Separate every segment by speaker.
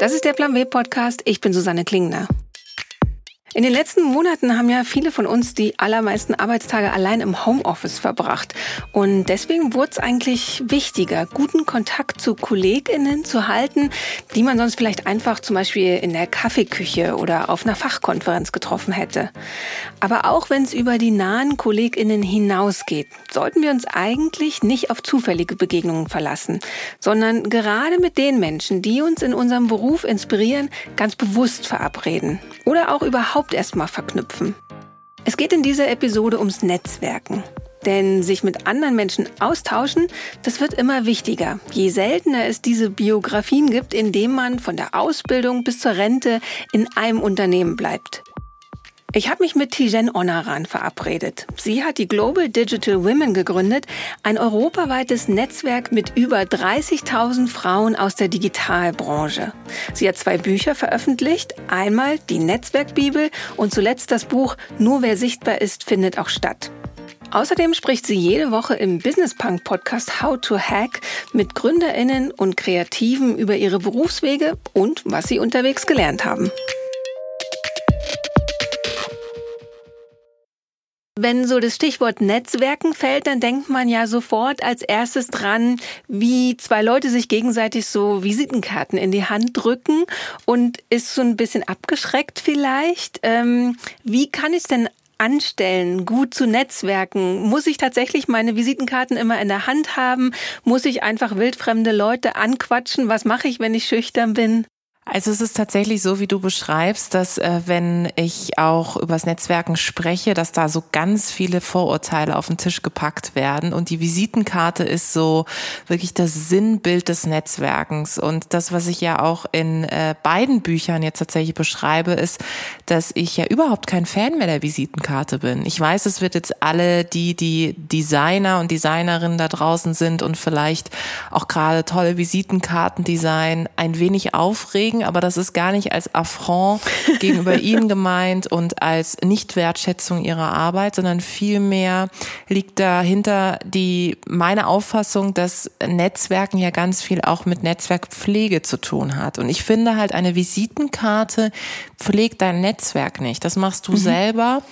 Speaker 1: Das ist der Plan W Podcast. Ich bin Susanne Klingner. In den letzten Monaten haben ja viele von uns die allermeisten Arbeitstage allein im Homeoffice verbracht. Und deswegen wurde es eigentlich wichtiger, guten Kontakt zu KollegInnen zu halten, die man sonst vielleicht einfach zum Beispiel in der Kaffeeküche oder auf einer Fachkonferenz getroffen hätte. Aber auch wenn es über die nahen KollegInnen hinausgeht, sollten wir uns eigentlich nicht auf zufällige Begegnungen verlassen, sondern gerade mit den Menschen, die uns in unserem Beruf inspirieren, ganz bewusst verabreden. Oder auch überhaupt überhaupt erstmal verknüpfen. Es geht in dieser Episode ums Netzwerken. Denn sich mit anderen Menschen austauschen, das wird immer wichtiger. Je seltener es diese Biografien gibt, in denen man von der Ausbildung bis zur Rente in einem Unternehmen bleibt. Ich habe mich mit Tijen Onaran verabredet. Sie hat die Global Digital Women gegründet, ein europaweites Netzwerk mit über 30.000 Frauen aus der Digitalbranche. Sie hat zwei Bücher veröffentlicht, einmal die Netzwerkbibel und zuletzt das Buch Nur wer sichtbar ist, findet auch statt. Außerdem spricht sie jede Woche im Business Punk Podcast How to Hack mit Gründerinnen und Kreativen über ihre Berufswege und was sie unterwegs gelernt haben. Wenn so das Stichwort Netzwerken fällt, dann denkt man ja sofort als erstes dran, wie zwei Leute sich gegenseitig so Visitenkarten in die Hand drücken und ist so ein bisschen abgeschreckt vielleicht. Ähm, wie kann ich denn anstellen, gut zu netzwerken? Muss ich tatsächlich meine Visitenkarten immer in der Hand haben? Muss ich einfach wildfremde Leute anquatschen? Was mache ich, wenn ich schüchtern bin?
Speaker 2: Also es ist tatsächlich so, wie du beschreibst, dass äh, wenn ich auch übers Netzwerken spreche, dass da so ganz viele Vorurteile auf den Tisch gepackt werden und die Visitenkarte ist so wirklich das Sinnbild des Netzwerkens und das, was ich ja auch in äh, beiden Büchern jetzt tatsächlich beschreibe, ist, dass ich ja überhaupt kein Fan mehr der Visitenkarte bin. Ich weiß, es wird jetzt alle die, die Designer und Designerinnen da draußen sind und vielleicht auch gerade tolle Visitenkarten designen, ein wenig aufregen kriegen, aber das ist gar nicht als Affront gegenüber ihnen gemeint und als Nichtwertschätzung ihrer Arbeit, sondern vielmehr liegt dahinter die, meine Auffassung, dass Netzwerken ja ganz viel auch mit Netzwerkpflege zu tun hat. Und ich finde halt eine Visitenkarte pflegt dein Netzwerk nicht. Das machst du mhm. selber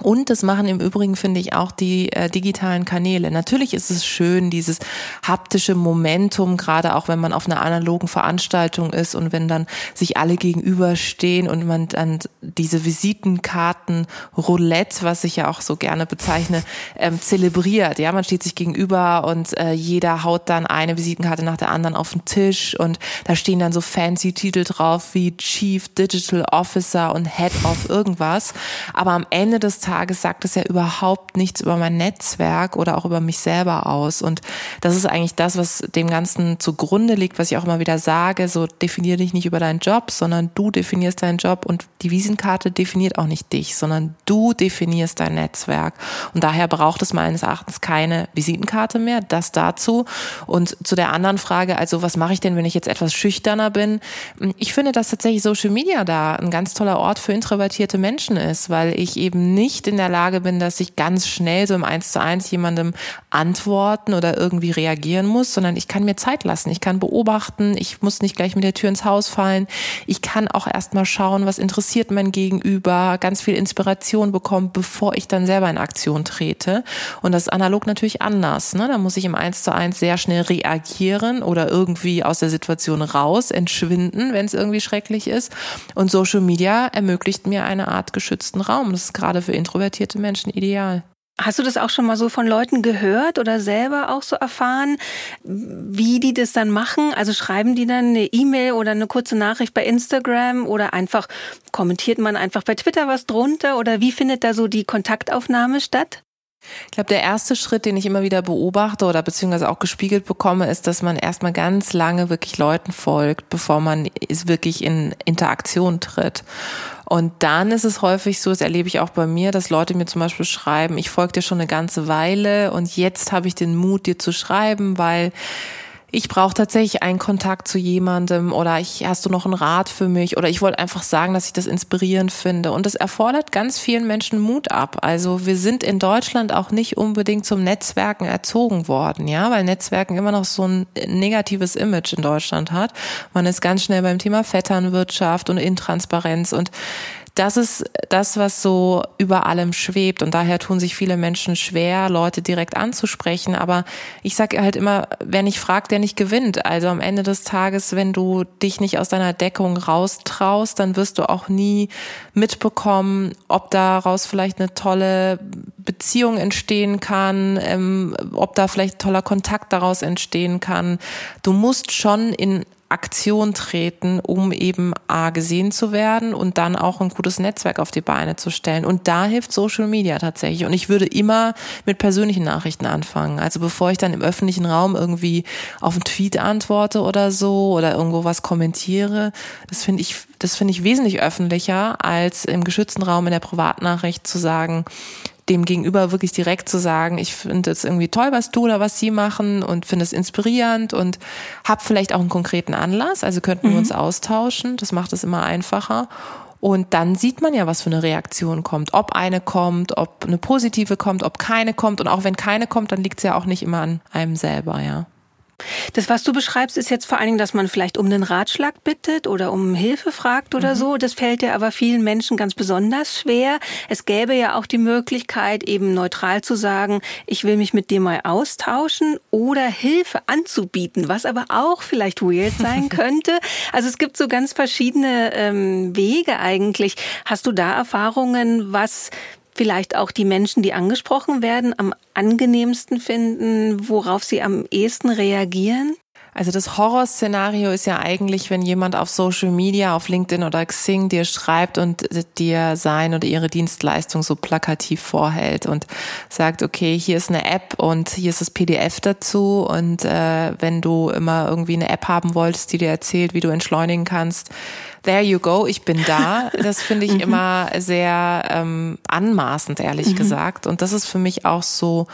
Speaker 2: und das machen im Übrigen, finde ich, auch die äh, digitalen Kanäle. Natürlich ist es schön, dieses haptische Momentum, gerade auch wenn man auf einer analogen Veranstaltung ist und wenn dann sich alle gegenüberstehen und man dann diese Visitenkarten Roulette, was ich ja auch so gerne bezeichne, ähm, zelebriert. Ja, man steht sich gegenüber und äh, jeder haut dann eine Visitenkarte nach der anderen auf den Tisch und da stehen dann so fancy Titel drauf wie Chief Digital Officer und Head of irgendwas. Aber am Ende des Tages sagt es ja überhaupt nichts über mein Netzwerk oder auch über mich selber aus. Und das ist eigentlich das, was dem Ganzen zugrunde liegt, was ich auch immer wieder sage. So definier dich nicht über deinen Job, sondern du definierst deinen Job und die Visitenkarte definiert auch nicht dich, sondern du definierst dein Netzwerk. Und daher braucht es meines Erachtens keine Visitenkarte mehr. Das dazu. Und zu der anderen Frage, also was mache ich denn, wenn ich jetzt etwas schüchterner bin? Ich finde, dass tatsächlich Social Media da ein ganz toller Ort für introvertierte Menschen ist, weil ich eben nicht nicht in der Lage bin, dass ich ganz schnell so im Eins zu eins jemandem antworten oder irgendwie reagieren muss, sondern ich kann mir Zeit lassen. Ich kann beobachten. Ich muss nicht gleich mit der Tür ins Haus fallen. Ich kann auch erstmal schauen, was interessiert mein Gegenüber, ganz viel Inspiration bekommen, bevor ich dann selber in Aktion trete. Und das ist analog natürlich anders. Ne? Da muss ich im Eins zu eins sehr schnell reagieren oder irgendwie aus der Situation raus, entschwinden, wenn es irgendwie schrecklich ist. Und Social Media ermöglicht mir eine Art geschützten Raum. Das ist gerade für introvertierte Menschen ideal.
Speaker 1: Hast du das auch schon mal so von Leuten gehört oder selber auch so erfahren, wie die das dann machen? Also schreiben die dann eine E-Mail oder eine kurze Nachricht bei Instagram oder einfach kommentiert man einfach bei Twitter was drunter oder wie findet da so die Kontaktaufnahme statt?
Speaker 2: Ich glaube, der erste Schritt, den ich immer wieder beobachte oder beziehungsweise auch gespiegelt bekomme, ist, dass man erstmal ganz lange wirklich Leuten folgt, bevor man wirklich in Interaktion tritt. Und dann ist es häufig so, das erlebe ich auch bei mir, dass Leute mir zum Beispiel schreiben, ich folge dir schon eine ganze Weile und jetzt habe ich den Mut, dir zu schreiben, weil ich brauche tatsächlich einen Kontakt zu jemandem oder ich hast du noch einen Rat für mich oder ich wollte einfach sagen, dass ich das inspirierend finde und das erfordert ganz vielen Menschen Mut ab. Also wir sind in Deutschland auch nicht unbedingt zum Netzwerken erzogen worden, ja, weil Netzwerken immer noch so ein negatives Image in Deutschland hat. Man ist ganz schnell beim Thema Vetternwirtschaft und Intransparenz und das ist das, was so über allem schwebt. Und daher tun sich viele Menschen schwer, Leute direkt anzusprechen. Aber ich sage halt immer, wer nicht fragt, der nicht gewinnt. Also am Ende des Tages, wenn du dich nicht aus deiner Deckung raustraust, dann wirst du auch nie mitbekommen, ob daraus vielleicht eine tolle Beziehung entstehen kann, ähm, ob da vielleicht toller Kontakt daraus entstehen kann. Du musst schon in Aktion treten, um eben A gesehen zu werden und dann auch ein gutes Netzwerk auf die Beine zu stellen. Und da hilft Social Media tatsächlich. Und ich würde immer mit persönlichen Nachrichten anfangen. Also bevor ich dann im öffentlichen Raum irgendwie auf einen Tweet antworte oder so oder irgendwo was kommentiere, das finde ich, das finde ich wesentlich öffentlicher, als im geschützten Raum in der Privatnachricht zu sagen, dem Gegenüber wirklich direkt zu sagen, ich finde es irgendwie toll, was du oder was sie machen und finde es inspirierend und habe vielleicht auch einen konkreten Anlass, also könnten mhm. wir uns austauschen, das macht es immer einfacher. Und dann sieht man ja, was für eine Reaktion kommt. Ob eine kommt, ob eine positive kommt, ob keine kommt. Und auch wenn keine kommt, dann liegt es ja auch nicht immer an einem selber, ja.
Speaker 1: Das, was du beschreibst, ist jetzt vor allen Dingen, dass man vielleicht um einen Ratschlag bittet oder um Hilfe fragt oder mhm. so. Das fällt ja aber vielen Menschen ganz besonders schwer. Es gäbe ja auch die Möglichkeit, eben neutral zu sagen, ich will mich mit dir mal austauschen oder Hilfe anzubieten, was aber auch vielleicht weird sein könnte. Also es gibt so ganz verschiedene ähm, Wege eigentlich. Hast du da Erfahrungen, was vielleicht auch die Menschen, die angesprochen werden, am angenehmsten finden, worauf sie am ehesten reagieren?
Speaker 2: Also das Horrorszenario ist ja eigentlich, wenn jemand auf Social Media, auf LinkedIn oder Xing dir schreibt und dir sein oder ihre Dienstleistung so plakativ vorhält und sagt, okay, hier ist eine App und hier ist das PDF dazu und äh, wenn du immer irgendwie eine App haben wolltest, die dir erzählt, wie du entschleunigen kannst, there you go, ich bin da. Das finde ich mhm. immer sehr ähm, anmaßend, ehrlich mhm. gesagt. Und das ist für mich auch so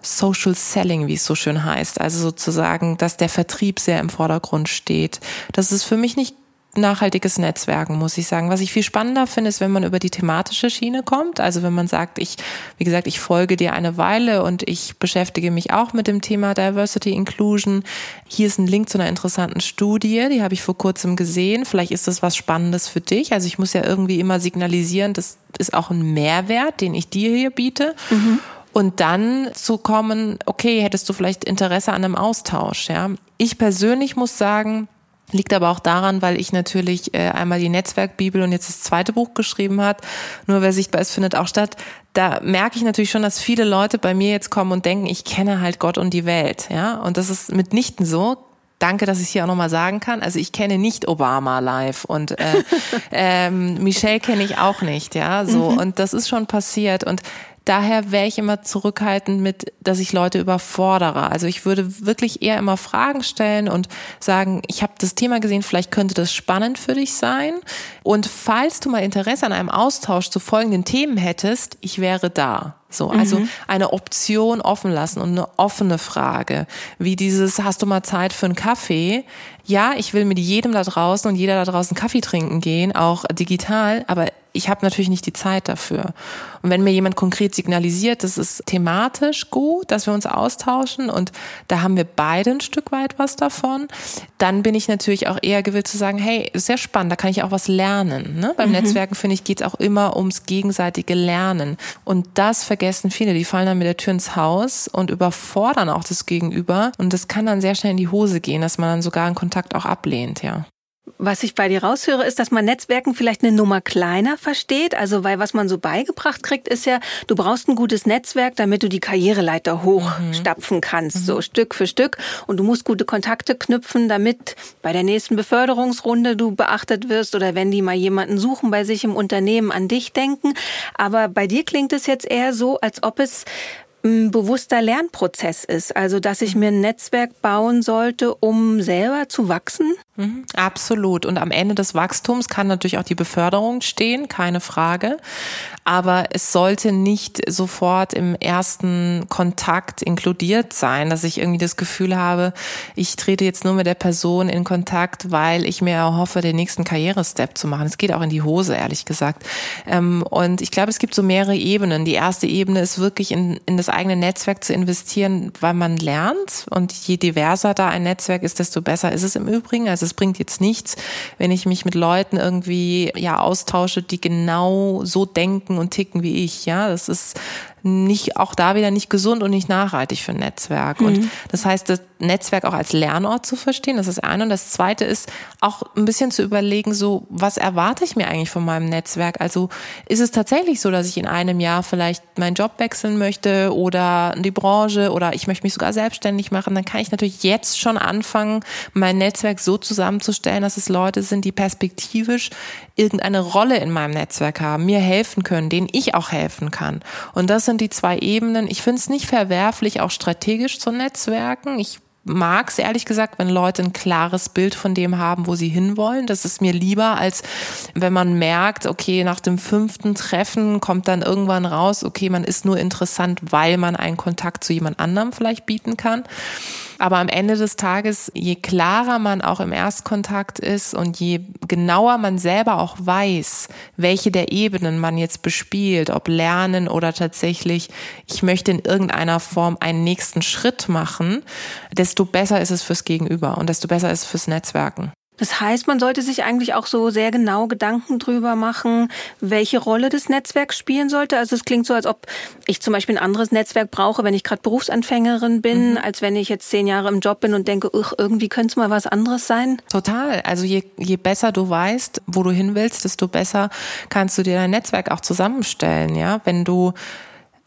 Speaker 2: Social Selling, wie es so schön heißt. Also sozusagen, dass der Vertrieb sehr im Vordergrund steht. Das ist für mich nicht nachhaltiges Netzwerken, muss ich sagen. Was ich viel spannender finde, ist, wenn man über die thematische Schiene kommt. Also wenn man sagt, ich, wie gesagt, ich folge dir eine Weile und ich beschäftige mich auch mit dem Thema Diversity Inclusion. Hier ist ein Link zu einer interessanten Studie, die habe ich vor kurzem gesehen. Vielleicht ist das was Spannendes für dich. Also ich muss ja irgendwie immer signalisieren, das ist auch ein Mehrwert, den ich dir hier biete. Mhm. Und dann zu kommen, okay, hättest du vielleicht Interesse an einem Austausch, ja. Ich persönlich muss sagen, Liegt aber auch daran, weil ich natürlich äh, einmal die Netzwerkbibel und jetzt das zweite Buch geschrieben hat. Nur wer sichtbar ist, findet auch statt. Da merke ich natürlich schon, dass viele Leute bei mir jetzt kommen und denken, ich kenne halt Gott und die Welt. Ja, und das ist mitnichten so. Danke, dass ich hier auch nochmal sagen kann. Also ich kenne nicht Obama live und äh, ähm, Michelle kenne ich auch nicht, ja. So mhm. und das ist schon passiert und Daher wäre ich immer zurückhaltend mit, dass ich Leute überfordere. Also ich würde wirklich eher immer Fragen stellen und sagen, ich habe das Thema gesehen, vielleicht könnte das spannend für dich sein. Und falls du mal Interesse an einem Austausch zu folgenden Themen hättest, ich wäre da. So, also mhm. eine Option offen lassen und eine offene Frage, wie dieses, hast du mal Zeit für einen Kaffee? Ja, ich will mit jedem da draußen und jeder da draußen Kaffee trinken gehen, auch digital, aber ich habe natürlich nicht die Zeit dafür. Und wenn mir jemand konkret signalisiert, das ist thematisch gut, dass wir uns austauschen und da haben wir beide ein Stück weit was davon, dann bin ich natürlich auch eher gewillt zu sagen, hey, ist sehr spannend, da kann ich auch was lernen. Ne? Beim mhm. Netzwerken, finde ich, geht es auch immer ums gegenseitige Lernen. Und das vergessen viele, die fallen dann mit der Tür ins Haus und überfordern auch das Gegenüber. Und das kann dann sehr schnell in die Hose gehen, dass man dann sogar einen Kontakt auch ablehnt, ja.
Speaker 1: Was ich bei dir raushöre, ist, dass man Netzwerken vielleicht eine Nummer kleiner versteht. Also, weil was man so beigebracht kriegt, ist ja, du brauchst ein gutes Netzwerk, damit du die Karriereleiter hochstapfen kannst, mhm. so Stück für Stück. Und du musst gute Kontakte knüpfen, damit bei der nächsten Beförderungsrunde du beachtet wirst oder wenn die mal jemanden suchen bei sich im Unternehmen an dich denken. Aber bei dir klingt es jetzt eher so, als ob es ein bewusster Lernprozess ist. Also, dass ich mir ein Netzwerk bauen sollte, um selber zu wachsen?
Speaker 2: Mhm, absolut. Und am Ende des Wachstums kann natürlich auch die Beförderung stehen, keine Frage. Aber es sollte nicht sofort im ersten Kontakt inkludiert sein, dass ich irgendwie das Gefühl habe, ich trete jetzt nur mit der Person in Kontakt, weil ich mir erhoffe, den nächsten Karrierestep zu machen. Es geht auch in die Hose, ehrlich gesagt. Ähm, und ich glaube, es gibt so mehrere Ebenen. Die erste Ebene ist wirklich in, in das eigene Netzwerk zu investieren, weil man lernt. Und je diverser da ein Netzwerk ist, desto besser ist es im Übrigen. Also es bringt jetzt nichts, wenn ich mich mit Leuten irgendwie ja austausche, die genau so denken und ticken wie ich. Ja, das ist nicht, auch da wieder nicht gesund und nicht nachhaltig für ein Netzwerk. Mhm. Und das heißt, das Netzwerk auch als Lernort zu verstehen, das ist das eine. Und das zweite ist auch ein bisschen zu überlegen, so, was erwarte ich mir eigentlich von meinem Netzwerk? Also ist es tatsächlich so, dass ich in einem Jahr vielleicht meinen Job wechseln möchte oder die Branche oder ich möchte mich sogar selbstständig machen? Dann kann ich natürlich jetzt schon anfangen, mein Netzwerk so zusammenzustellen, dass es Leute sind, die perspektivisch irgendeine Rolle in meinem Netzwerk haben, mir helfen können, denen ich auch helfen kann. Und das sind die zwei Ebenen. Ich finde es nicht verwerflich, auch strategisch zu netzwerken. Ich mag es ehrlich gesagt, wenn Leute ein klares Bild von dem haben, wo sie hinwollen. Das ist mir lieber, als wenn man merkt, okay, nach dem fünften Treffen kommt dann irgendwann raus, okay, man ist nur interessant, weil man einen Kontakt zu jemand anderem vielleicht bieten kann. Aber am Ende des Tages, je klarer man auch im Erstkontakt ist und je genauer man selber auch weiß, welche der Ebenen man jetzt bespielt, ob lernen oder tatsächlich, ich möchte in irgendeiner Form einen nächsten Schritt machen, desto besser ist es fürs Gegenüber und desto besser ist es fürs Netzwerken.
Speaker 1: Das heißt, man sollte sich eigentlich auch so sehr genau Gedanken drüber machen, welche Rolle das Netzwerk spielen sollte. Also es klingt so, als ob ich zum Beispiel ein anderes Netzwerk brauche, wenn ich gerade Berufsanfängerin bin, mhm. als wenn ich jetzt zehn Jahre im Job bin und denke, irgendwie könnte es mal was anderes sein.
Speaker 2: Total. Also je, je besser du weißt, wo du hin willst, desto besser kannst du dir dein Netzwerk auch zusammenstellen. Ja, wenn du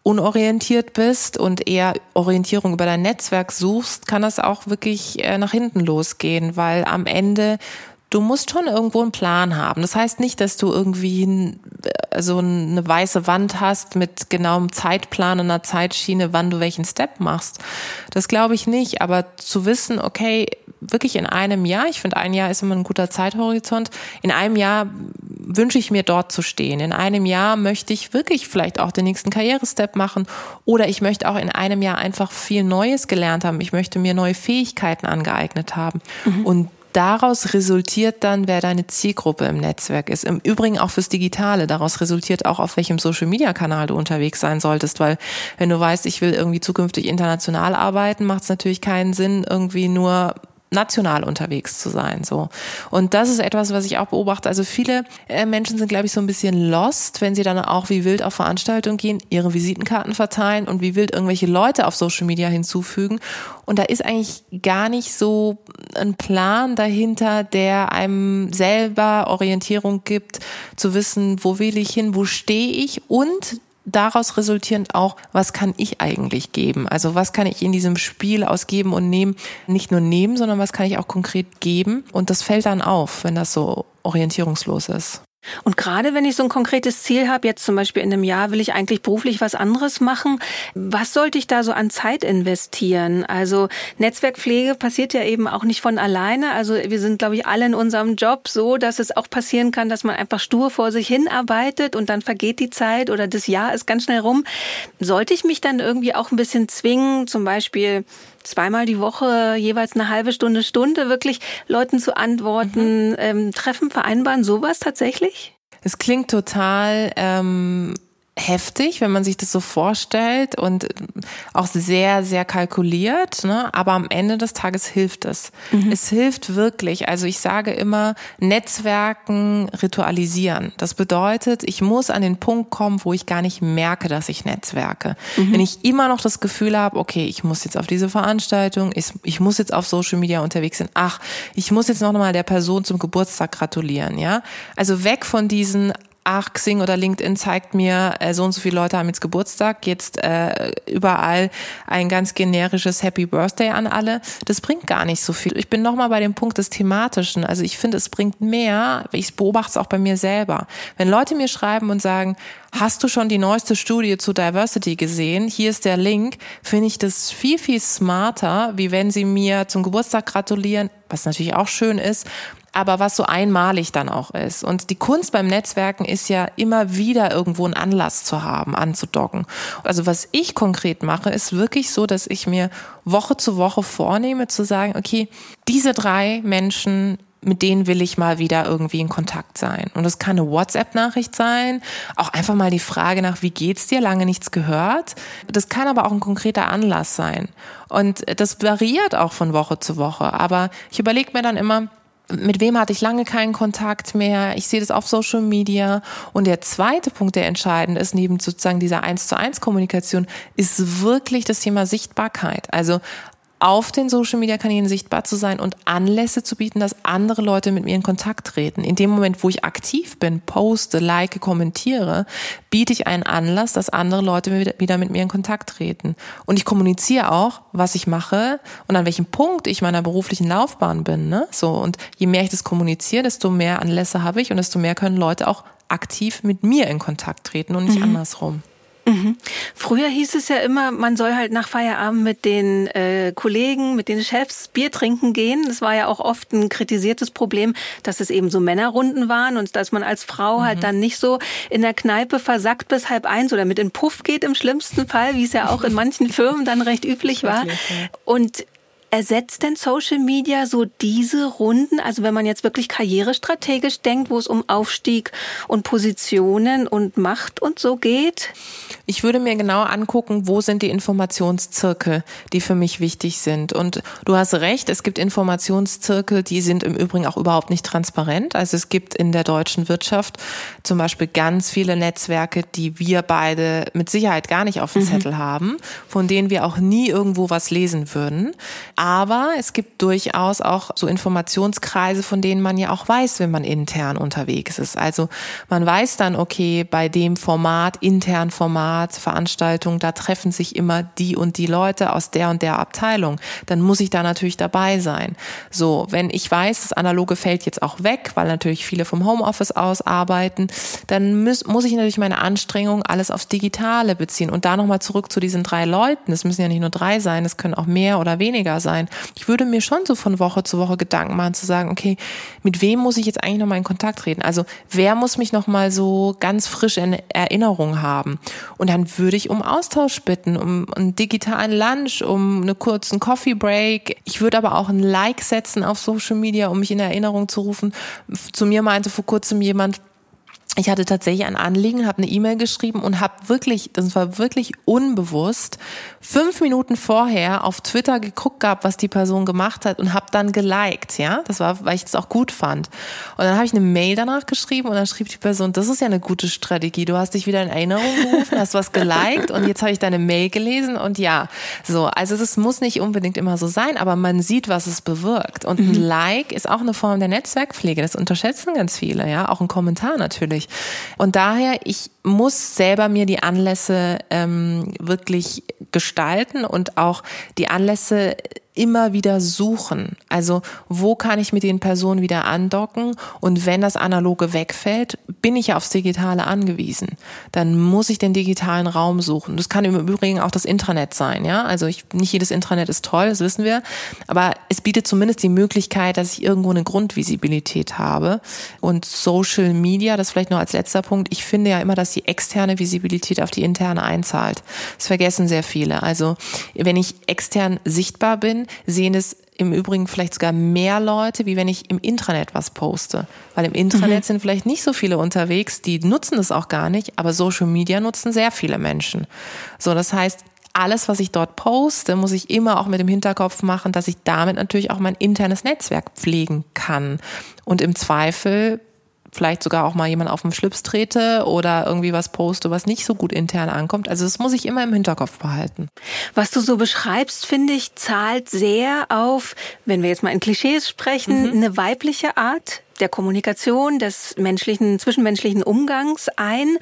Speaker 2: unorientiert bist und eher Orientierung über dein Netzwerk suchst, kann das auch wirklich äh, nach hinten losgehen, weil am Ende du musst schon irgendwo einen Plan haben. Das heißt nicht, dass du irgendwie äh, so eine weiße Wand hast mit genauem Zeitplan und einer Zeitschiene, wann du welchen Step machst. Das glaube ich nicht, aber zu wissen, okay, wirklich in einem Jahr, ich finde ein Jahr ist immer ein guter Zeithorizont, in einem Jahr wünsche ich mir dort zu stehen. In einem Jahr möchte ich wirklich vielleicht auch den nächsten Karrierestep machen oder ich möchte auch in einem Jahr einfach viel Neues gelernt haben. Ich möchte mir neue Fähigkeiten angeeignet haben. Mhm. Und daraus resultiert dann, wer deine Zielgruppe im Netzwerk ist. Im Übrigen auch fürs Digitale. Daraus resultiert auch, auf welchem Social Media Kanal du unterwegs sein solltest, weil wenn du weißt, ich will irgendwie zukünftig international arbeiten, macht es natürlich keinen Sinn, irgendwie nur national unterwegs zu sein. So. Und das ist etwas, was ich auch beobachte. Also viele äh, Menschen sind, glaube ich, so ein bisschen lost, wenn sie dann auch wie wild auf Veranstaltungen gehen, ihre Visitenkarten verteilen und wie wild irgendwelche Leute auf Social Media hinzufügen. Und da ist eigentlich gar nicht so ein Plan dahinter, der einem selber Orientierung gibt, zu wissen, wo will ich hin, wo stehe ich und daraus resultierend auch, was kann ich eigentlich geben? Also was kann ich in diesem Spiel ausgeben und nehmen? Nicht nur nehmen, sondern was kann ich auch konkret geben? Und das fällt dann auf, wenn das so orientierungslos ist.
Speaker 1: Und gerade wenn ich so ein konkretes Ziel habe, jetzt zum Beispiel in einem Jahr will ich eigentlich beruflich was anderes machen, was sollte ich da so an Zeit investieren? Also Netzwerkpflege passiert ja eben auch nicht von alleine. Also wir sind, glaube ich, alle in unserem Job so, dass es auch passieren kann, dass man einfach stur vor sich hinarbeitet und dann vergeht die Zeit oder das Jahr ist ganz schnell rum. Sollte ich mich dann irgendwie auch ein bisschen zwingen, zum Beispiel zweimal die Woche jeweils eine halbe Stunde, Stunde wirklich Leuten zu antworten, mhm. ähm, Treffen vereinbaren, sowas tatsächlich?
Speaker 2: Es klingt total ähm, heftig, wenn man sich das so vorstellt und auch sehr, sehr kalkuliert. Ne? Aber am Ende des Tages hilft es. Mhm. Es hilft wirklich. Also ich sage immer, Netzwerken ritualisieren. Das bedeutet, ich muss an den Punkt kommen, wo ich gar nicht merke, dass ich netzwerke. Mhm. Wenn ich immer noch das Gefühl habe, okay, ich muss jetzt auf diese Veranstaltung, ich, ich muss jetzt auf Social Media unterwegs sein, ach, ich muss jetzt noch mal der Person zum Geburtstag gratulieren, ja. Also weg von diesen ach, Xing oder LinkedIn zeigt mir, äh, so und so viele Leute haben jetzt Geburtstag, jetzt äh, überall ein ganz generisches Happy Birthday an alle. Das bringt gar nicht so viel. Ich bin nochmal bei dem Punkt des Thematischen. Also ich finde, es bringt mehr, ich beobachte es auch bei mir selber. Wenn Leute mir schreiben und sagen, hast du schon die neueste Studie zu Diversity gesehen? Hier ist der Link. Finde ich das viel, viel smarter, wie wenn sie mir zum Geburtstag gratulieren, was natürlich auch schön ist, aber was so einmalig dann auch ist. Und die Kunst beim Netzwerken ist ja immer wieder irgendwo einen Anlass zu haben, anzudocken. Also was ich konkret mache, ist wirklich so, dass ich mir Woche zu Woche vornehme zu sagen, okay, diese drei Menschen mit denen will ich mal wieder irgendwie in Kontakt sein. Und das kann eine WhatsApp-Nachricht sein, auch einfach mal die Frage nach, wie geht's dir, lange nichts gehört. Das kann aber auch ein konkreter Anlass sein. Und das variiert auch von Woche zu Woche. Aber ich überlege mir dann immer, mit wem hatte ich lange keinen Kontakt mehr. Ich sehe das auf Social Media. Und der zweite Punkt, der entscheidend ist, neben sozusagen dieser eins zu eins Kommunikation, ist wirklich das Thema Sichtbarkeit. Also auf den Social Media Kanälen sichtbar zu sein und Anlässe zu bieten, dass andere Leute mit mir in Kontakt treten. In dem Moment, wo ich aktiv bin, poste, like, kommentiere, biete ich einen Anlass, dass andere Leute wieder mit mir in Kontakt treten. Und ich kommuniziere auch, was ich mache und an welchem Punkt ich meiner beruflichen Laufbahn bin. Ne? So und je mehr ich das kommuniziere, desto mehr Anlässe habe ich und desto mehr können Leute auch aktiv mit mir in Kontakt treten und nicht mhm. andersrum.
Speaker 1: Mhm. Früher hieß es ja immer, man soll halt nach Feierabend mit den äh, Kollegen, mit den Chefs Bier trinken gehen. Das war ja auch oft ein kritisiertes Problem, dass es eben so Männerrunden waren und dass man als Frau halt mhm. halt dann nicht so in der Kneipe versackt bis halb eins oder mit in Puff geht im schlimmsten Fall, wie es ja auch in manchen Firmen dann recht üblich war. Und Ersetzt denn Social Media so diese Runden? Also wenn man jetzt wirklich karrierestrategisch denkt, wo es um Aufstieg und Positionen und Macht und so geht?
Speaker 2: Ich würde mir genau angucken, wo sind die Informationszirkel, die für mich wichtig sind. Und du hast recht, es gibt Informationszirkel, die sind im Übrigen auch überhaupt nicht transparent. Also es gibt in der deutschen Wirtschaft zum Beispiel ganz viele Netzwerke, die wir beide mit Sicherheit gar nicht auf dem mhm. Zettel haben, von denen wir auch nie irgendwo was lesen würden. Aber es gibt durchaus auch so Informationskreise, von denen man ja auch weiß, wenn man intern unterwegs ist. Also man weiß dann, okay, bei dem Format, intern Format, Veranstaltung, da treffen sich immer die und die Leute aus der und der Abteilung. Dann muss ich da natürlich dabei sein. So, wenn ich weiß, das Analoge fällt jetzt auch weg, weil natürlich viele vom Homeoffice aus arbeiten, dann muss, muss ich natürlich meine Anstrengungen alles aufs Digitale beziehen. Und da nochmal zurück zu diesen drei Leuten. Es müssen ja nicht nur drei sein, es können auch mehr oder weniger sein. Ich würde mir schon so von Woche zu Woche Gedanken machen, zu sagen, okay, mit wem muss ich jetzt eigentlich nochmal in Kontakt treten? Also wer muss mich nochmal so ganz frisch in Erinnerung haben? Und dann würde ich um Austausch bitten, um einen digitalen Lunch, um einen kurzen Coffee Break. Ich würde aber auch ein Like setzen auf Social Media, um mich in Erinnerung zu rufen. Zu mir meinte vor kurzem jemand, ich hatte tatsächlich ein Anliegen, habe eine E-Mail geschrieben und habe wirklich, das war wirklich unbewusst, fünf Minuten vorher auf Twitter geguckt gehabt, was die Person gemacht hat und habe dann geliked, ja. Das war, weil ich das auch gut fand. Und dann habe ich eine Mail danach geschrieben und dann schrieb die Person, das ist ja eine gute Strategie. Du hast dich wieder in Erinnerung gerufen, hast was geliked und jetzt habe ich deine Mail gelesen und ja, so. Also das muss nicht unbedingt immer so sein, aber man sieht, was es bewirkt. Und ein mhm. Like ist auch eine Form der Netzwerkpflege. Das unterschätzen ganz viele, ja. Auch ein Kommentar natürlich nicht. Und daher, ich muss selber mir die Anlässe ähm, wirklich gestalten und auch die Anlässe immer wieder suchen. Also wo kann ich mit den Personen wieder andocken? Und wenn das Analoge wegfällt, bin ich ja aufs Digitale angewiesen. Dann muss ich den digitalen Raum suchen. Das kann im Übrigen auch das Intranet sein. Ja, also ich, nicht jedes Intranet ist toll, das wissen wir. Aber es bietet zumindest die Möglichkeit, dass ich irgendwo eine Grundvisibilität habe. Und Social Media, das vielleicht noch als letzter Punkt. Ich finde ja immer, dass die externe Visibilität auf die interne einzahlt. Das vergessen sehr viele. Also wenn ich extern sichtbar bin, sehen es im Übrigen vielleicht sogar mehr Leute, wie wenn ich im Intranet was poste. Weil im Intranet mhm. sind vielleicht nicht so viele unterwegs, die nutzen es auch gar nicht, aber Social Media nutzen sehr viele Menschen. So, das heißt, alles, was ich dort poste, muss ich immer auch mit dem Hinterkopf machen, dass ich damit natürlich auch mein internes Netzwerk pflegen kann. Und im Zweifel vielleicht sogar auch mal jemand auf den Schlips trete oder irgendwie was poste, was nicht so gut intern ankommt. Also das muss ich immer im Hinterkopf behalten.
Speaker 1: Was du so beschreibst, finde ich, zahlt sehr auf, wenn wir jetzt mal in Klischees sprechen, mhm. eine weibliche Art der Kommunikation, des menschlichen, zwischenmenschlichen Umgangs ein.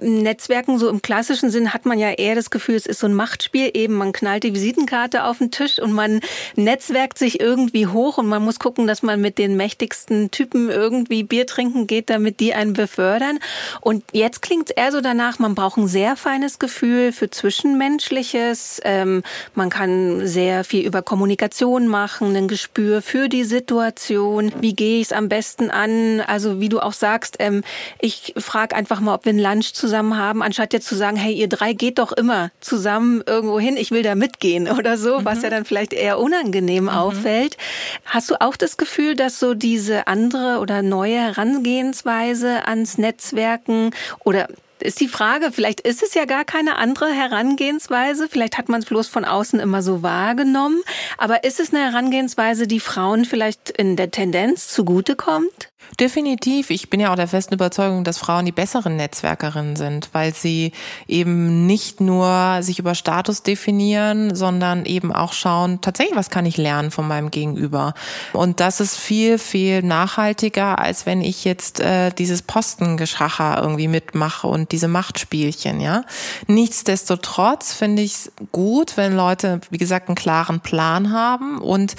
Speaker 1: Netzwerken so im klassischen Sinn hat man ja eher das Gefühl, es ist so ein Machtspiel. Eben, man knallt die Visitenkarte auf den Tisch und man netzwerkt sich irgendwie hoch und man muss gucken, dass man mit den mächtigsten Typen irgendwie Bier trinken geht, damit die einen befördern. Und jetzt klingt es eher so danach, man braucht ein sehr feines Gefühl für Zwischenmenschliches. Ähm, man kann sehr viel über Kommunikation machen, ein Gespür für die Situation. Wie gehe ich es am besten an? Also wie du auch sagst, ähm, ich frage einfach mal, ob wir ein Lunch zusammen haben, anstatt jetzt zu sagen, hey, ihr drei geht doch immer zusammen irgendwo hin, ich will da mitgehen oder so, mhm. was ja dann vielleicht eher unangenehm mhm. auffällt. Hast du auch das Gefühl, dass so diese andere oder neue Herangehensweise ans Netzwerken oder ist die Frage, vielleicht ist es ja gar keine andere Herangehensweise, vielleicht hat man es bloß von außen immer so wahrgenommen, aber ist es eine Herangehensweise, die Frauen vielleicht in der Tendenz zugutekommt?
Speaker 2: Definitiv. Ich bin ja auch der festen Überzeugung, dass Frauen die besseren Netzwerkerinnen sind, weil sie eben nicht nur sich über Status definieren, sondern eben auch schauen, tatsächlich, was kann ich lernen von meinem Gegenüber. Und das ist viel, viel nachhaltiger, als wenn ich jetzt äh, dieses Postengeschacher irgendwie mitmache und diese Machtspielchen, ja. Nichtsdestotrotz finde ich es gut, wenn Leute, wie gesagt, einen klaren Plan haben und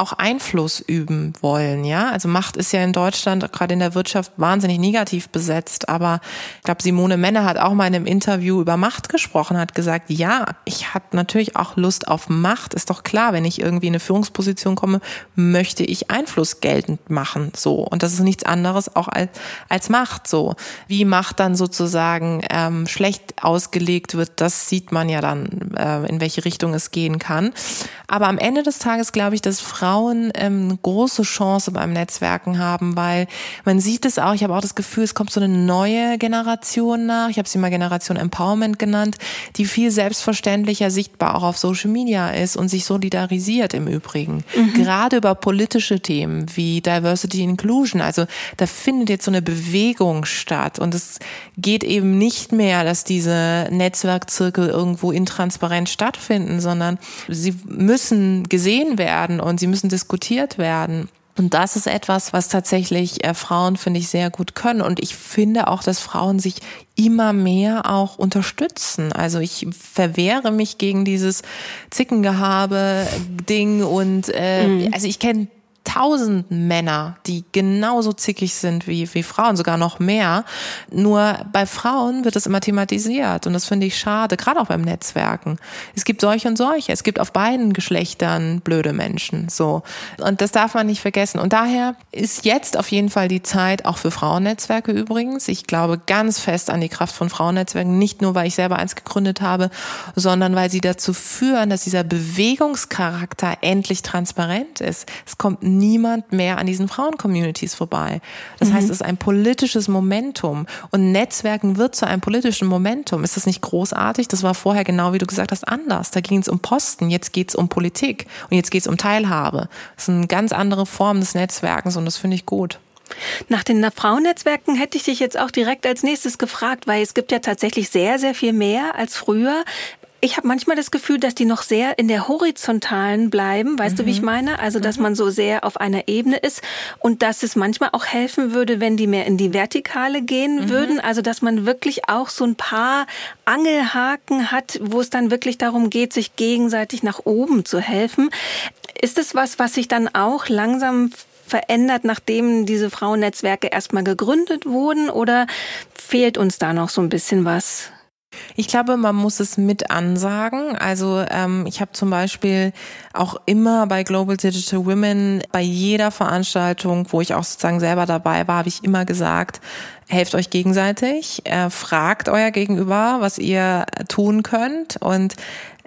Speaker 2: auch Einfluss üben wollen, ja. Also Macht ist ja in Deutschland gerade in der Wirtschaft wahnsinnig negativ besetzt. Aber ich glaube, Simone Menne hat auch mal in einem Interview über Macht gesprochen, hat gesagt, ja, ich habe natürlich auch Lust auf Macht. Ist doch klar, wenn ich irgendwie in eine Führungsposition komme, möchte ich Einfluss geltend machen, so. Und das ist nichts anderes auch als, als Macht, so. Wie Macht dann sozusagen ähm, schlecht ausgelegt wird, das sieht man ja dann, äh, in welche Richtung es gehen kann. Aber am Ende des Tages glaube ich, dass Frauen Frauen ähm, eine große Chance beim Netzwerken haben, weil man sieht es auch, ich habe auch das Gefühl, es kommt so eine neue Generation nach, ich habe sie mal Generation Empowerment genannt, die viel selbstverständlicher sichtbar auch auf Social Media ist und sich solidarisiert im Übrigen. Mhm. Gerade über politische Themen wie Diversity Inclusion. Also da findet jetzt so eine Bewegung statt und es geht eben nicht mehr, dass diese Netzwerkzirkel irgendwo intransparent stattfinden, sondern sie müssen gesehen werden und sie müssen müssen diskutiert werden. Und das ist etwas, was tatsächlich äh, Frauen, finde ich, sehr gut können. Und ich finde auch, dass Frauen sich immer mehr auch unterstützen. Also ich verwehre mich gegen dieses Zickengehabe-Ding und äh, mhm. also ich kenne tausend Männer, die genauso zickig sind wie, wie Frauen, sogar noch mehr. Nur bei Frauen wird das immer thematisiert und das finde ich schade, gerade auch beim Netzwerken. Es gibt solche und solche. Es gibt auf beiden Geschlechtern blöde Menschen, so. Und das darf man nicht vergessen. Und daher ist jetzt auf jeden Fall die Zeit, auch für Frauennetzwerke übrigens. Ich glaube ganz fest an die Kraft von Frauennetzwerken, nicht nur, weil ich selber eins gegründet habe, sondern weil sie dazu führen, dass dieser Bewegungscharakter endlich transparent ist. Es kommt niemand mehr an diesen Frauen-Communities vorbei. Das mhm. heißt, es ist ein politisches Momentum und Netzwerken wird zu einem politischen Momentum. Ist das nicht großartig? Das war vorher genau, wie du gesagt hast, anders. Da ging es um Posten, jetzt geht es um Politik und jetzt geht es um Teilhabe. Das ist eine ganz andere Form des Netzwerkens und das finde ich gut.
Speaker 1: Nach den Frauennetzwerken hätte ich dich jetzt auch direkt als nächstes gefragt, weil es gibt ja tatsächlich sehr, sehr viel mehr als früher. Ich habe manchmal das Gefühl, dass die noch sehr in der horizontalen bleiben. Weißt mhm. du, wie ich mhm. meine? Also, dass mhm. man so sehr auf einer Ebene ist und dass es manchmal auch helfen würde, wenn die mehr in die Vertikale gehen mhm. würden. Also, dass man wirklich auch so ein paar Angelhaken hat, wo es dann wirklich darum geht, sich gegenseitig nach oben zu helfen. Ist es was, was sich dann auch langsam verändert, nachdem diese Frauennetzwerke erstmal gegründet wurden? Oder fehlt uns da noch so ein bisschen was?
Speaker 2: Ich glaube, man muss es mit ansagen. Also ähm, ich habe zum Beispiel auch immer bei Global Digital Women bei jeder Veranstaltung, wo ich auch sozusagen selber dabei war, habe ich immer gesagt, helft euch gegenseitig, äh, fragt euer Gegenüber, was ihr tun könnt und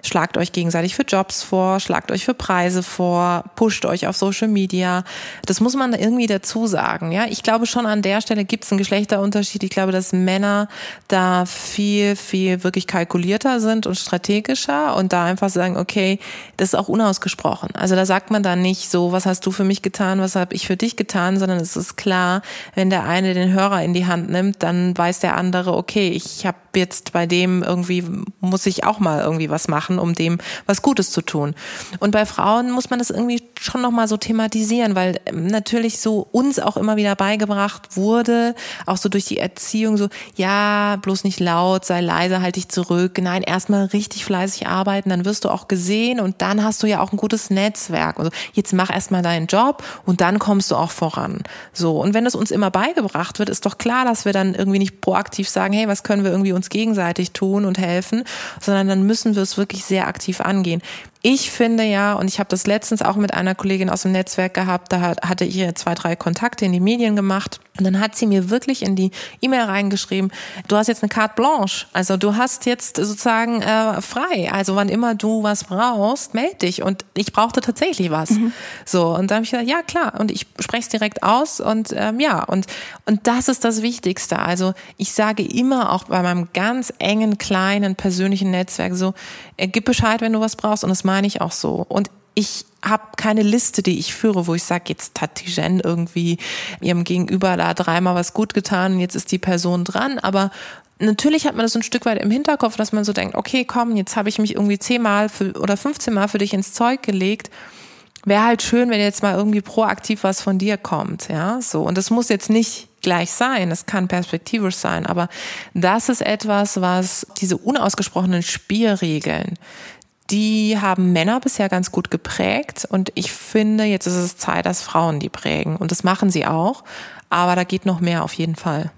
Speaker 2: Schlagt euch gegenseitig für Jobs vor, schlagt euch für Preise vor, pusht euch auf Social Media. Das muss man irgendwie dazu sagen. Ja, ich glaube schon an der Stelle gibt es einen Geschlechterunterschied. Ich glaube, dass Männer da viel, viel wirklich kalkulierter sind und strategischer und da einfach sagen, okay, das ist auch unausgesprochen. Also da sagt man dann nicht so, was hast du für mich getan, was habe ich für dich getan, sondern es ist klar, wenn der eine den Hörer in die Hand nimmt, dann weiß der andere, okay, ich habe jetzt bei dem irgendwie, muss ich auch mal irgendwie was machen um dem was Gutes zu tun. Und bei Frauen muss man das irgendwie schon nochmal so thematisieren, weil ähm, natürlich so uns auch immer wieder beigebracht wurde, auch so durch die Erziehung, so, ja, bloß nicht laut, sei leise, halt dich zurück. Nein, erstmal richtig fleißig arbeiten, dann wirst du auch gesehen und dann hast du ja auch ein gutes Netzwerk. Also jetzt mach erstmal deinen Job und dann kommst du auch voran. So. Und wenn es uns immer beigebracht wird, ist doch klar, dass wir dann irgendwie nicht proaktiv sagen, hey, was können wir irgendwie uns gegenseitig tun und helfen, sondern dann müssen wir es wirklich sehr aktiv angehen. Ich finde ja, und ich habe das letztens auch mit einer Kollegin aus dem Netzwerk gehabt, da hatte ich ihr zwei, drei Kontakte in die Medien gemacht. Und dann hat sie mir wirklich in die E-Mail reingeschrieben, du hast jetzt eine Carte Blanche, also du hast jetzt sozusagen äh, frei, also wann immer du was brauchst, melde dich. Und ich brauchte tatsächlich was. Mhm. So und dann habe ich gesagt, ja klar. Und ich spreche es direkt aus und ähm, ja. Und und das ist das Wichtigste. Also ich sage immer auch bei meinem ganz engen kleinen persönlichen Netzwerk so, äh, gib Bescheid, wenn du was brauchst. Und das meine ich auch so. Und ich habe keine Liste, die ich führe, wo ich sage, jetzt hat die Jen irgendwie ihrem Gegenüber da dreimal was gut getan und jetzt ist die Person dran. Aber natürlich hat man das ein Stück weit im Hinterkopf, dass man so denkt, okay, komm, jetzt habe ich mich irgendwie zehnmal für, oder 15 Mal für dich ins Zeug gelegt. Wäre halt schön, wenn jetzt mal irgendwie proaktiv was von dir kommt, ja, so. Und das muss jetzt nicht gleich sein, es kann perspektivisch sein, aber das ist etwas, was diese unausgesprochenen Spielregeln, die haben Männer bisher ganz gut geprägt und ich finde, jetzt ist es Zeit, dass Frauen die prägen und das machen sie auch, aber da geht noch mehr auf jeden Fall.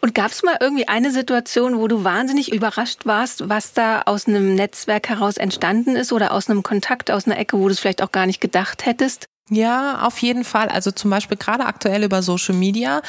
Speaker 1: Und gab es mal irgendwie eine Situation, wo du wahnsinnig überrascht warst, was da aus einem Netzwerk heraus entstanden ist oder aus einem Kontakt, aus einer Ecke, wo du es vielleicht auch gar nicht gedacht hättest?
Speaker 2: Ja, auf jeden Fall. Also zum Beispiel gerade aktuell über Social Media.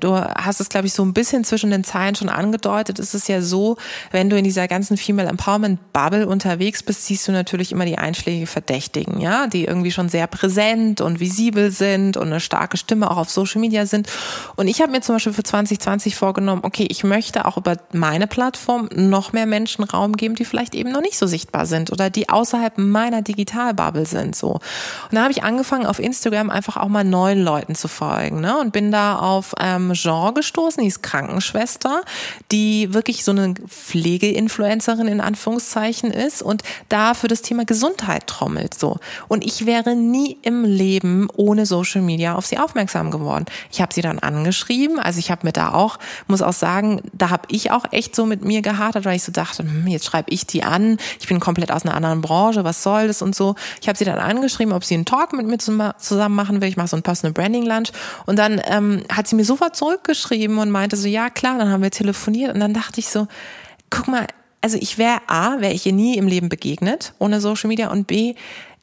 Speaker 2: Du hast es, glaube ich, so ein bisschen zwischen den Zeilen schon angedeutet. Es ist ja so, wenn du in dieser ganzen Female Empowerment Bubble unterwegs bist, siehst du natürlich immer die einschlägige Verdächtigen, ja, die irgendwie schon sehr präsent und visibel sind und eine starke Stimme auch auf Social Media sind. Und ich habe mir zum Beispiel für 2020 vorgenommen, okay, ich möchte auch über meine Plattform noch mehr Menschen Raum geben, die vielleicht eben noch nicht so sichtbar sind oder die außerhalb meiner Digitalbubble sind, so. Und da habe ich angefangen, auf Instagram einfach auch mal neuen Leuten zu folgen. Ne? Und bin da auf ähm, Jean gestoßen, die ist Krankenschwester, die wirklich so eine Pflegeinfluencerin in Anführungszeichen ist und da für das Thema Gesundheit trommelt. so. Und ich wäre nie im Leben ohne Social Media auf sie aufmerksam geworden. Ich habe sie dann angeschrieben, also ich habe mir da auch, muss auch sagen, da habe ich auch echt so mit mir gehadert, weil ich so dachte, hm, jetzt schreibe ich die an, ich bin komplett aus einer anderen Branche, was soll das und so. Ich habe sie dann angeschrieben, ob sie einen Talk mit mir zusammen machen will. Ich mache so ein Personal Branding Lunch. Und dann ähm, hat sie mir sofort zurückgeschrieben und meinte so, ja klar, dann haben wir telefoniert. Und dann dachte ich so, guck mal, also ich wäre A, wäre ich ihr nie im Leben begegnet ohne Social Media und B,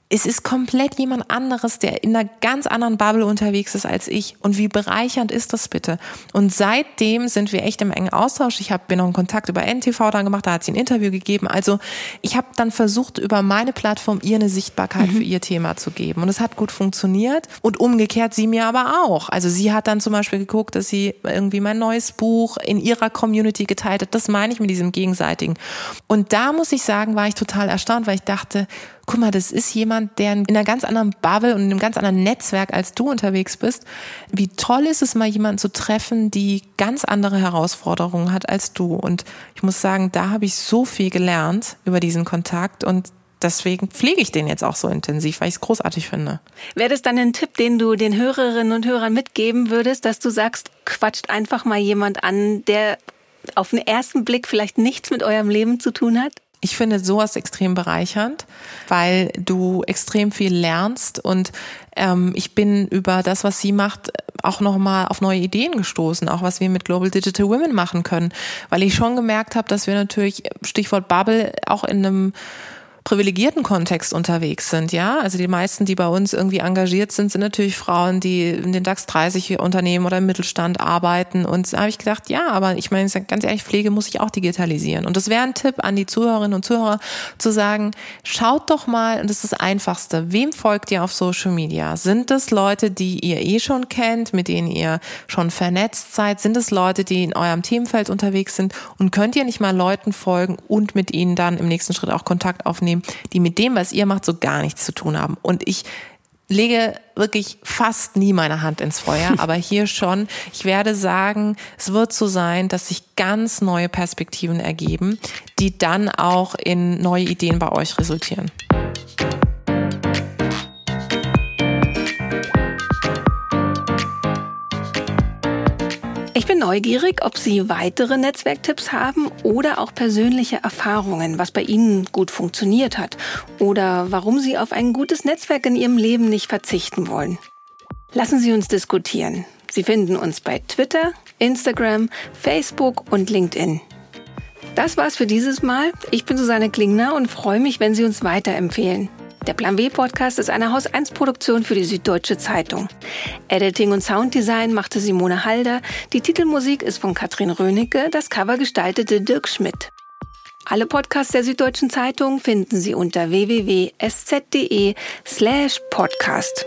Speaker 2: es ist komplett jemand anderes, der in einer ganz anderen Bubble unterwegs ist als ich. Und wie bereichernd ist das bitte? Und seitdem sind wir echt im engen Austausch. Ich habe mir noch einen Kontakt über NTV dann gemacht, da hat sie ein Interview gegeben. Also ich habe dann versucht, über meine Plattform ihr eine Sichtbarkeit mhm. für ihr Thema zu geben. Und es hat gut funktioniert. Und umgekehrt sie mir aber auch. Also sie hat dann zum Beispiel geguckt, dass sie irgendwie mein neues Buch in ihrer Community geteilt hat. Das meine ich mit diesem Gegenseitigen. Und da muss ich sagen, war ich total erstaunt, weil ich dachte, guck mal, das ist jemand, der in einer ganz anderen Bubble und in einem ganz anderen Netzwerk als du unterwegs bist. Wie toll ist es mal, jemanden zu treffen, die ganz andere Herausforderungen hat als du. Und ich muss sagen, da habe ich so viel gelernt über diesen Kontakt und deswegen pflege ich den jetzt auch so intensiv, weil ich es großartig finde.
Speaker 1: Wäre das dann ein Tipp, den du den Hörerinnen und Hörern mitgeben würdest, dass du sagst, quatscht einfach mal jemand an, der auf den ersten Blick vielleicht nichts mit eurem Leben zu tun hat?
Speaker 2: Ich finde sowas extrem bereichernd, weil du extrem viel lernst und ähm, ich bin über das, was sie macht, auch nochmal auf neue Ideen gestoßen, auch was wir mit Global Digital Women machen können, weil ich schon gemerkt habe, dass wir natürlich, Stichwort Bubble, auch in einem privilegierten Kontext unterwegs sind, ja. Also die meisten, die bei uns irgendwie engagiert sind, sind natürlich Frauen, die in den DAX 30 Unternehmen oder im Mittelstand arbeiten. Und da habe ich gedacht, ja, aber ich meine, ganz ehrlich, Pflege muss ich auch digitalisieren. Und das wäre ein Tipp an die Zuhörerinnen und Zuhörer, zu sagen, schaut doch mal, und das ist das Einfachste, wem folgt ihr auf Social Media? Sind es Leute, die ihr eh schon kennt, mit denen ihr schon vernetzt seid? Sind es Leute, die in eurem Themenfeld unterwegs sind? Und könnt ihr nicht mal Leuten folgen und mit ihnen dann im nächsten Schritt auch Kontakt aufnehmen? Nehmen, die mit dem, was ihr macht, so gar nichts zu tun haben. Und ich lege wirklich fast nie meine Hand ins Feuer, aber hier schon. Ich werde sagen, es wird so sein, dass sich ganz neue Perspektiven ergeben, die dann auch in neue Ideen bei euch resultieren.
Speaker 1: Ich bin neugierig, ob Sie weitere Netzwerktipps haben oder auch persönliche Erfahrungen, was bei Ihnen gut funktioniert hat oder warum Sie auf ein gutes Netzwerk in Ihrem Leben nicht verzichten wollen. Lassen Sie uns diskutieren. Sie finden uns bei Twitter, Instagram, Facebook und LinkedIn. Das war's für dieses Mal. Ich bin Susanne Klingner und freue mich, wenn Sie uns weiterempfehlen. Der Plan W Podcast ist eine Haus 1 Produktion für die Süddeutsche Zeitung. Editing und Sounddesign machte Simone Halder. Die Titelmusik ist von Katrin Rönecke. Das Cover gestaltete Dirk Schmidt. Alle Podcasts der Süddeutschen Zeitung finden Sie unter www.sz.de slash podcast.